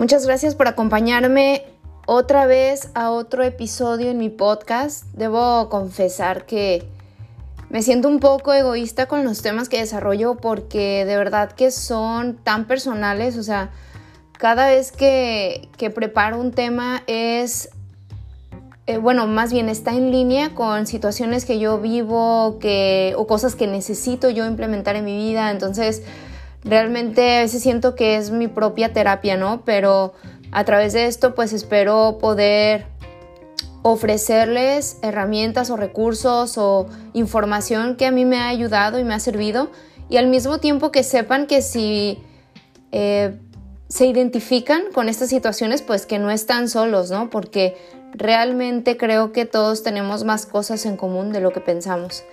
Muchas gracias por acompañarme otra vez a otro episodio en mi podcast. Debo confesar que me siento un poco egoísta con los temas que desarrollo porque de verdad que son tan personales, o sea, cada vez que, preparo un tema es, eh, bueno, más bien está en línea con situaciones que yo vivo que, o cosas que necesito yo implementar en mi vida, entonces realmente a veces siento que es mi propia terapia, ¿no? Pero a través de esto pues espero poder ofrecerles herramientas o recursos o información que a mí me ha ayudado y me ha servido y al mismo tiempo que sepan que si eh, se identifican con estas situaciones pues que no están solos, ¿no? Porque realmente creo que todos tenemos más cosas en común de lo que pensamos.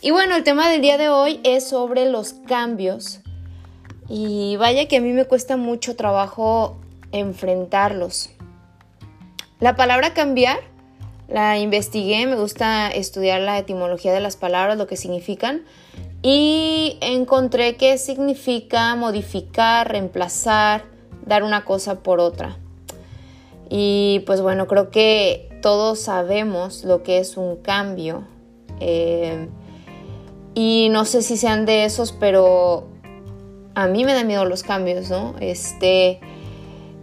Y bueno, el tema del día de hoy es sobre los cambios y vaya que a mí me cuesta mucho trabajo enfrentarlos. La palabra cambiar la investigué, me gusta estudiar la etimología de las palabras, lo que significan, y encontré que significa modificar, reemplazar, dar una cosa por otra. Y pues bueno, creo que todos sabemos lo que es un cambio. Eh, y no sé si sean de esos, pero a mí me da miedo los cambios, ¿no? Este,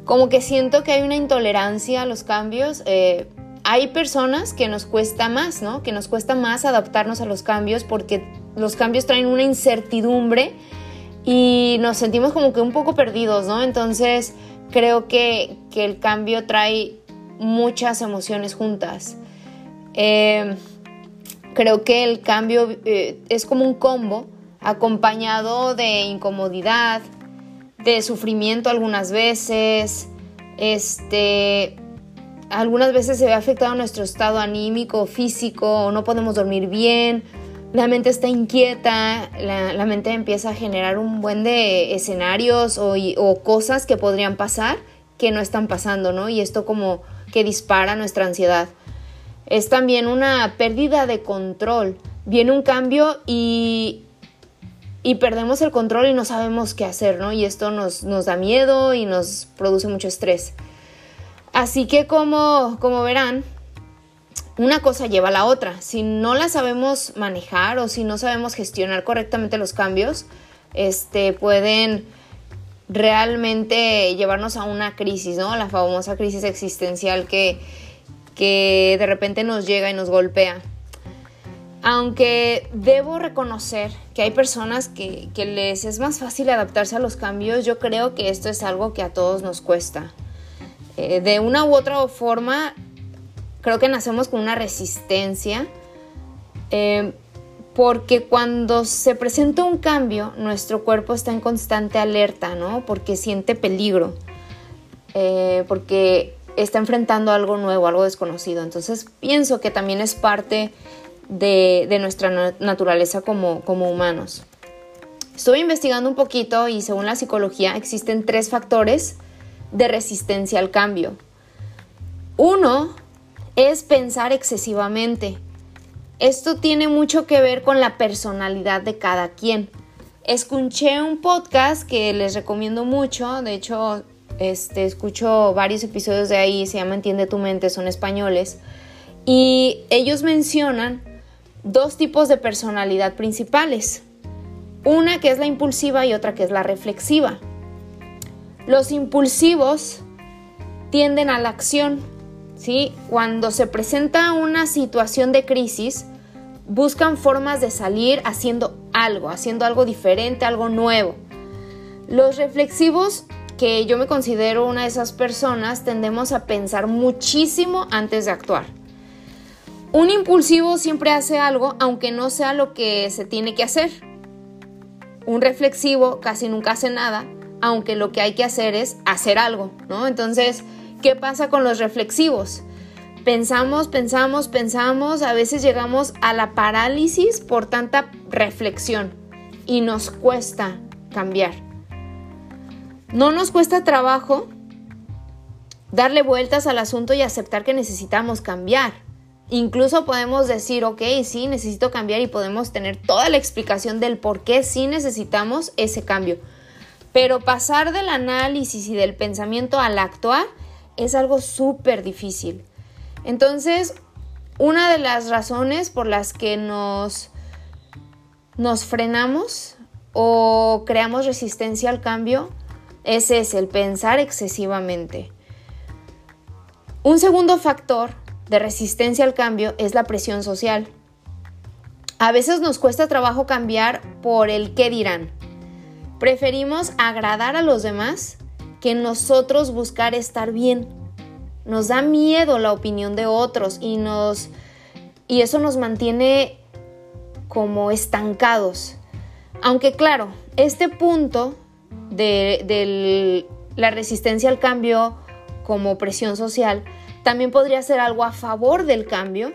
como que siento que hay una intolerancia a los cambios. Eh, hay personas que nos cuesta más, ¿no? Que nos cuesta más adaptarnos a los cambios porque los cambios traen una incertidumbre y nos sentimos como que un poco perdidos, ¿no? Entonces creo que, el cambio trae muchas emociones juntas. Eh, creo que el cambio eh, es como un combo acompañado de incomodidad, de sufrimiento algunas veces, este, algunas veces se ve afectado nuestro estado anímico, físico, no podemos dormir bien, la mente está inquieta, la, mente empieza a generar un buen de escenarios o, o, cosas que podrían pasar que no están pasando, ¿no? Y esto como que dispara nuestra ansiedad. Es también una pérdida de control. Viene un cambio y y perdemos el control y no sabemos qué hacer, ¿no? Y esto nos, nos da miedo y nos produce mucho estrés. Así que como, como verán, una cosa lleva a la otra. Si no la sabemos manejar o si no sabemos gestionar correctamente los cambios, este, pueden realmente llevarnos a una crisis, ¿no? La famosa crisis existencial que, que de repente nos llega y nos golpea. Aunque debo reconocer que hay personas que, les es más fácil adaptarse a los cambios, yo creo que esto es algo que a todos nos cuesta. Eh, de una u otra forma, creo que nacemos con una resistencia, eh, porque cuando se presenta un cambio, nuestro cuerpo está en constante alerta, ¿no? Porque siente peligro, eh, porque está enfrentando algo nuevo, algo desconocido. Entonces pienso que también es parte de, nuestra naturaleza como, como humanos. Estuve investigando un poquito y según la psicología existen tres factores de resistencia al cambio. Uno es pensar excesivamente. Esto tiene mucho que ver con la personalidad de cada quien. Escuché un podcast que les recomiendo mucho, de hecho, este, escucho varios episodios de ahí, se llama Entiende tu mente, son españoles, y ellos mencionan dos tipos de personalidad principales. Una que es la impulsiva y otra que es la reflexiva. Los impulsivos tienden a la acción, ¿sí? Cuando se presenta una situación de crisis, buscan formas de salir haciendo algo, haciendo algo diferente, algo nuevo. Los reflexivos, que yo me considero una de esas personas, tendemos a pensar muchísimo antes de actuar. Un impulsivo siempre hace algo aunque no sea lo que se tiene que hacer. Un reflexivo casi nunca hace nada, aunque lo que hay que hacer es hacer algo, ¿no? Entonces, ¿qué pasa con los reflexivos? Pensamos, pensamos, pensamos, a veces llegamos a la parálisis por tanta reflexión y nos cuesta cambiar. No nos cuesta trabajo darle vueltas al asunto y aceptar que necesitamos cambiar. Incluso podemos decir, ok, sí, necesito cambiar y podemos tener toda la explicación del por qué sí necesitamos ese cambio. Pero pasar del análisis y del pensamiento al actuar es algo súper difícil. Entonces, una de las razones por las que nos, nos frenamos o creamos resistencia al cambio es el pensar excesivamente. Un segundo factor de resistencia al cambio es la presión social. A veces nos cuesta trabajo cambiar por el qué dirán. Preferimos agradar a los demás que nosotros buscar estar bien. Nos da miedo la opinión de otros y nos y eso nos mantiene como estancados. Aunque claro, este punto de, la resistencia al cambio como presión social también podría ser algo a favor del cambio,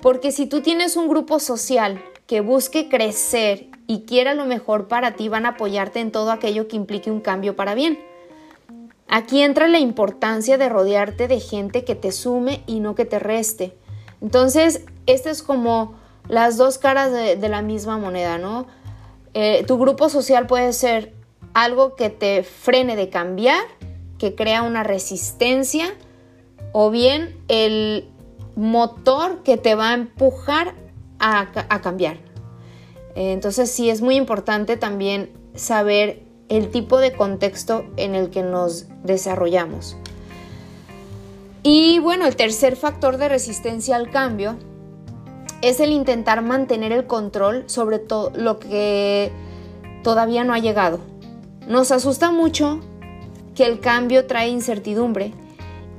porque si tú tienes un grupo social que busque crecer y quiera lo mejor para ti, van a apoyarte en todo aquello que implique un cambio para bien. Aquí entra la importancia de rodearte de gente que te sume y no que te reste. Entonces, estas es como las dos caras de, la misma moneda, ¿no? Eh, tu grupo social puede ser algo que te frene de cambiar, que crea una resistencia, o bien el motor que te va a empujar a, cambiar. Entonces sí es muy importante también saber el tipo de contexto en el que nos desarrollamos. Y bueno, el tercer factor de resistencia al cambio es el intentar mantener el control sobre todo lo que todavía no ha llegado. Nos asusta mucho que el cambio trae incertidumbre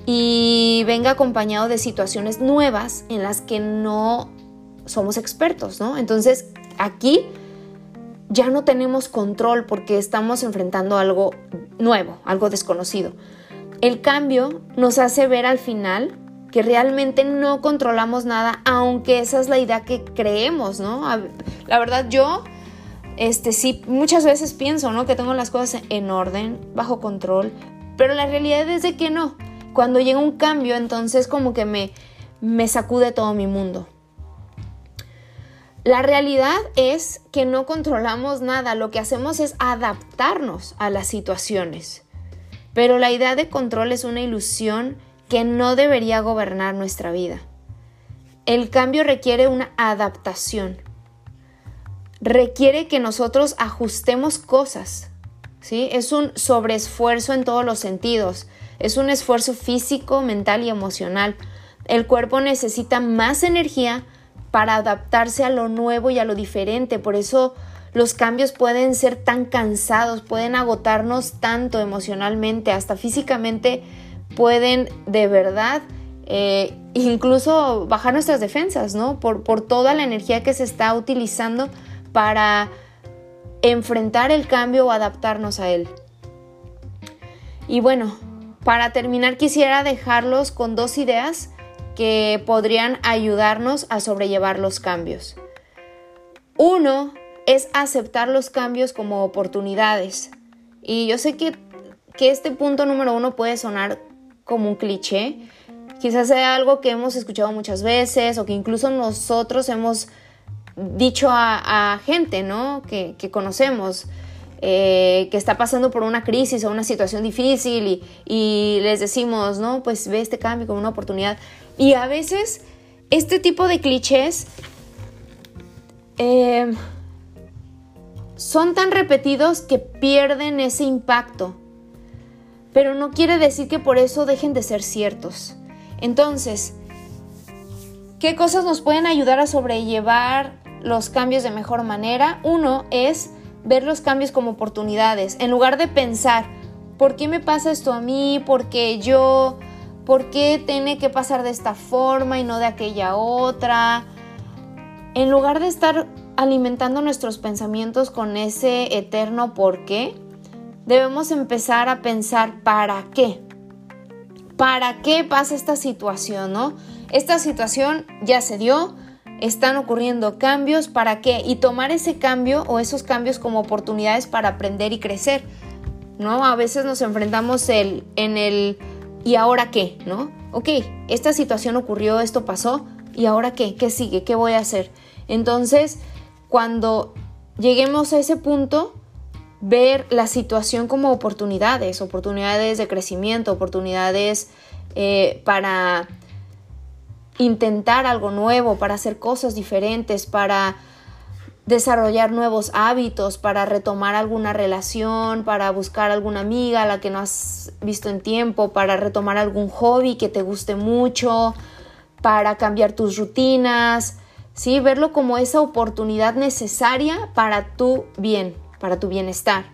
y venga acompañado de situaciones nuevas en las que no somos expertos, ¿no? Entonces, aquí ya no tenemos control porque estamos enfrentando algo nuevo, algo desconocido. El cambio nos hace ver al final que realmente no controlamos nada, aunque esa es la idea que creemos, ¿no? La verdad yo, este sí, muchas veces pienso, ¿no? Que tengo las cosas en orden, bajo control, pero la realidad es de que no. Cuando llega un cambio, entonces como que me, me sacude todo mi mundo. La realidad es que no controlamos nada, lo que hacemos es adaptarnos a las situaciones. Pero la idea de control es una ilusión que no debería gobernar nuestra vida. El cambio requiere una adaptación. Requiere que nosotros ajustemos cosas. ¿sí? Es un sobreesfuerzo en todos los sentidos. Es un esfuerzo físico, mental y emocional. El cuerpo necesita más energía para adaptarse a lo nuevo y a lo diferente. Por eso los cambios pueden ser tan cansados, pueden agotarnos tanto emocionalmente, hasta físicamente pueden de verdad eh, incluso bajar nuestras defensas, ¿no? Por, por toda la energía que se está utilizando para enfrentar el cambio o adaptarnos a él. Y bueno, para terminar quisiera dejarlos con dos ideas que podrían ayudarnos a sobrellevar los cambios. Uno es aceptar los cambios como oportunidades. Y yo sé que, este punto número uno puede sonar como un cliché. Quizás sea algo que hemos escuchado muchas veces o que incluso nosotros hemos dicho a, gente, ¿no? Que, conocemos. Eh, que está pasando por una crisis o una situación difícil y, les decimos, no, pues ve este cambio como una oportunidad. Y a veces este tipo de clichés eh, son tan repetidos que pierden ese impacto. Pero no quiere decir que por eso dejen de ser ciertos. Entonces, ¿qué cosas nos pueden ayudar a sobrellevar los cambios de mejor manera? Uno es ver los cambios como oportunidades. En lugar de pensar, ¿por qué me pasa esto a mí? ¿Por qué yo? ¿Por qué tiene que pasar de esta forma y no de aquella otra? En lugar de estar alimentando nuestros pensamientos con ese eterno por qué, debemos empezar a pensar para qué. ¿Para qué pasa esta situación, no? Esta situación ya se dio, están ocurriendo cambios, ¿para qué? Y tomar ese cambio o esos cambios como oportunidades para aprender y crecer, ¿no? A veces nos enfrentamos el, en el ¿y ahora qué? ¿no? Ok, esta situación ocurrió, esto pasó, ¿y ahora qué? ¿Qué sigue? ¿Qué voy a hacer? Entonces, cuando lleguemos a ese punto, ver la situación como oportunidades, oportunidades de crecimiento, oportunidades eh, para intentar algo nuevo, para hacer cosas diferentes, para desarrollar nuevos hábitos, para retomar alguna relación, para buscar alguna amiga a la que no has visto en tiempo, para retomar algún hobby que te guste mucho, para cambiar tus rutinas, ¿sí? Verlo como esa oportunidad necesaria para tu bien, para tu bienestar.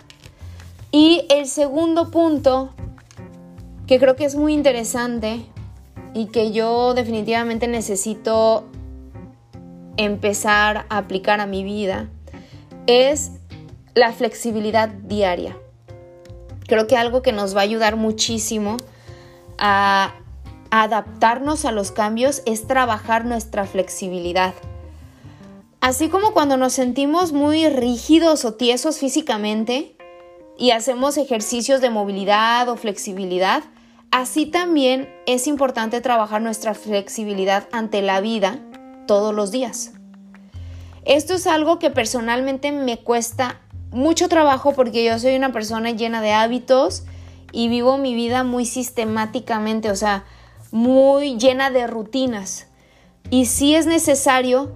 Y el segundo punto, que creo que es muy interesante y que yo definitivamente necesito empezar a aplicar a mi vida, es la flexibilidad diaria. Creo que algo que nos va a ayudar muchísimo a adaptarnos a los cambios es trabajar nuestra flexibilidad. Así como cuando nos sentimos muy rígidos o tiesos físicamente y hacemos ejercicios de movilidad o flexibilidad, así también es importante trabajar nuestra flexibilidad ante la vida todos los días. Esto es algo que personalmente me cuesta mucho trabajo porque yo soy una persona llena de hábitos y vivo mi vida muy sistemáticamente, o sea, muy llena de rutinas. Y sí es necesario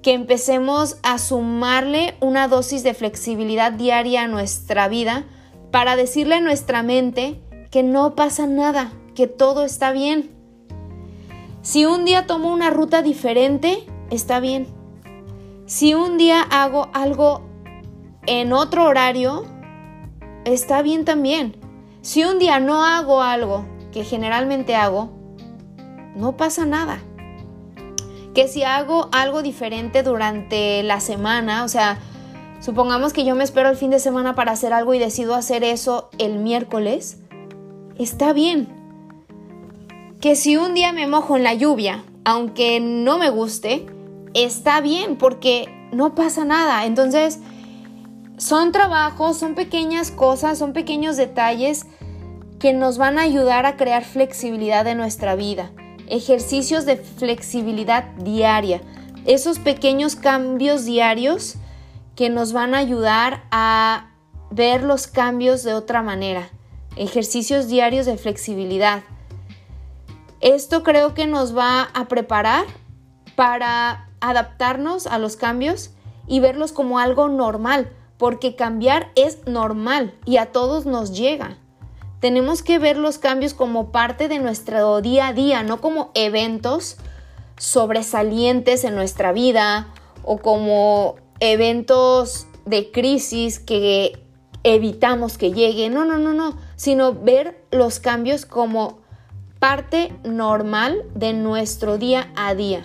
que empecemos a sumarle una dosis de flexibilidad diaria a nuestra vida para decirle a nuestra mente que no pasa nada, que todo está bien. Si un día tomo una ruta diferente, está bien. Si un día hago algo en otro horario, está bien también. Si un día no hago algo que generalmente hago, no pasa nada que si hago algo diferente durante la semana, o sea, supongamos que yo me espero el fin de semana para hacer algo y decido hacer eso el miércoles, está bien. Que si un día me mojo en la lluvia, aunque no me guste, está bien porque no pasa nada. Entonces, son trabajos, son pequeñas cosas, son pequeños detalles que nos van a ayudar a crear flexibilidad en nuestra vida ejercicios de flexibilidad diaria, esos pequeños cambios diarios que nos van a ayudar a ver los cambios de otra manera, ejercicios diarios de flexibilidad. Esto creo que nos va a preparar para adaptarnos a los cambios y verlos como algo normal, porque cambiar es normal y a todos nos llega. Tenemos que ver los cambios como parte de nuestro día a día, no como eventos sobresalientes en nuestra vida o como eventos de crisis que evitamos que llegue. No, no, no, no, sino ver los cambios como parte normal de nuestro día a día.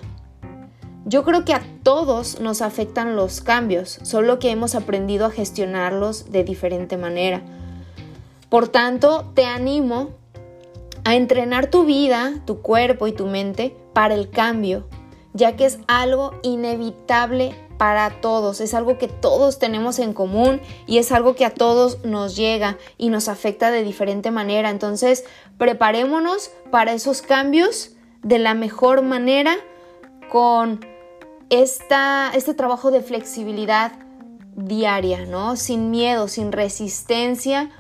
Yo creo que a todos nos afectan los cambios, solo que hemos aprendido a gestionarlos de diferente manera. Por tanto, te animo a entrenar tu vida, tu cuerpo y tu mente para el cambio, ya que es algo inevitable para todos, es algo que todos tenemos en común y es algo que a todos nos llega y nos afecta de diferente manera. Entonces, preparémonos para esos cambios de la mejor manera con esta, este trabajo de flexibilidad diaria, ¿no? Sin miedo, sin resistencia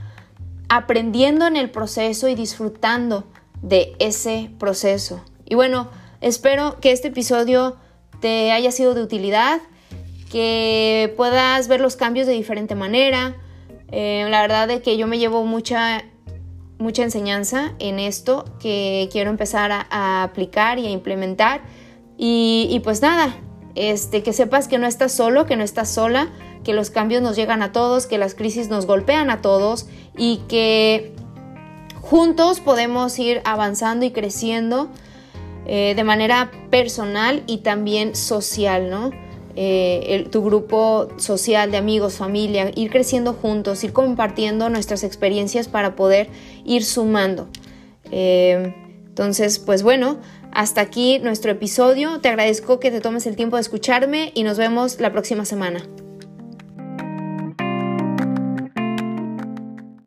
aprendiendo en el proceso y disfrutando de ese proceso. Y bueno, espero que este episodio te haya sido de utilidad, que puedas ver los cambios de diferente manera. Eh, la verdad es que yo me llevo mucha, mucha enseñanza en esto que quiero empezar a, aplicar y a implementar. Y, y, pues nada, este, que sepas que no estás solo, que no estás sola, que los cambios nos llegan a todos, que las crisis nos golpean a todos y que juntos podemos ir avanzando y creciendo eh, de manera personal y también social, ¿no? Eh, tu grupo social de amigos, familia, ir creciendo juntos, ir compartiendo nuestras experiencias para poder ir sumando. Eh, entonces, pues bueno, hasta aquí nuestro episodio. Te agradezco que te tomes el tiempo de escucharme y nos vemos la próxima semana.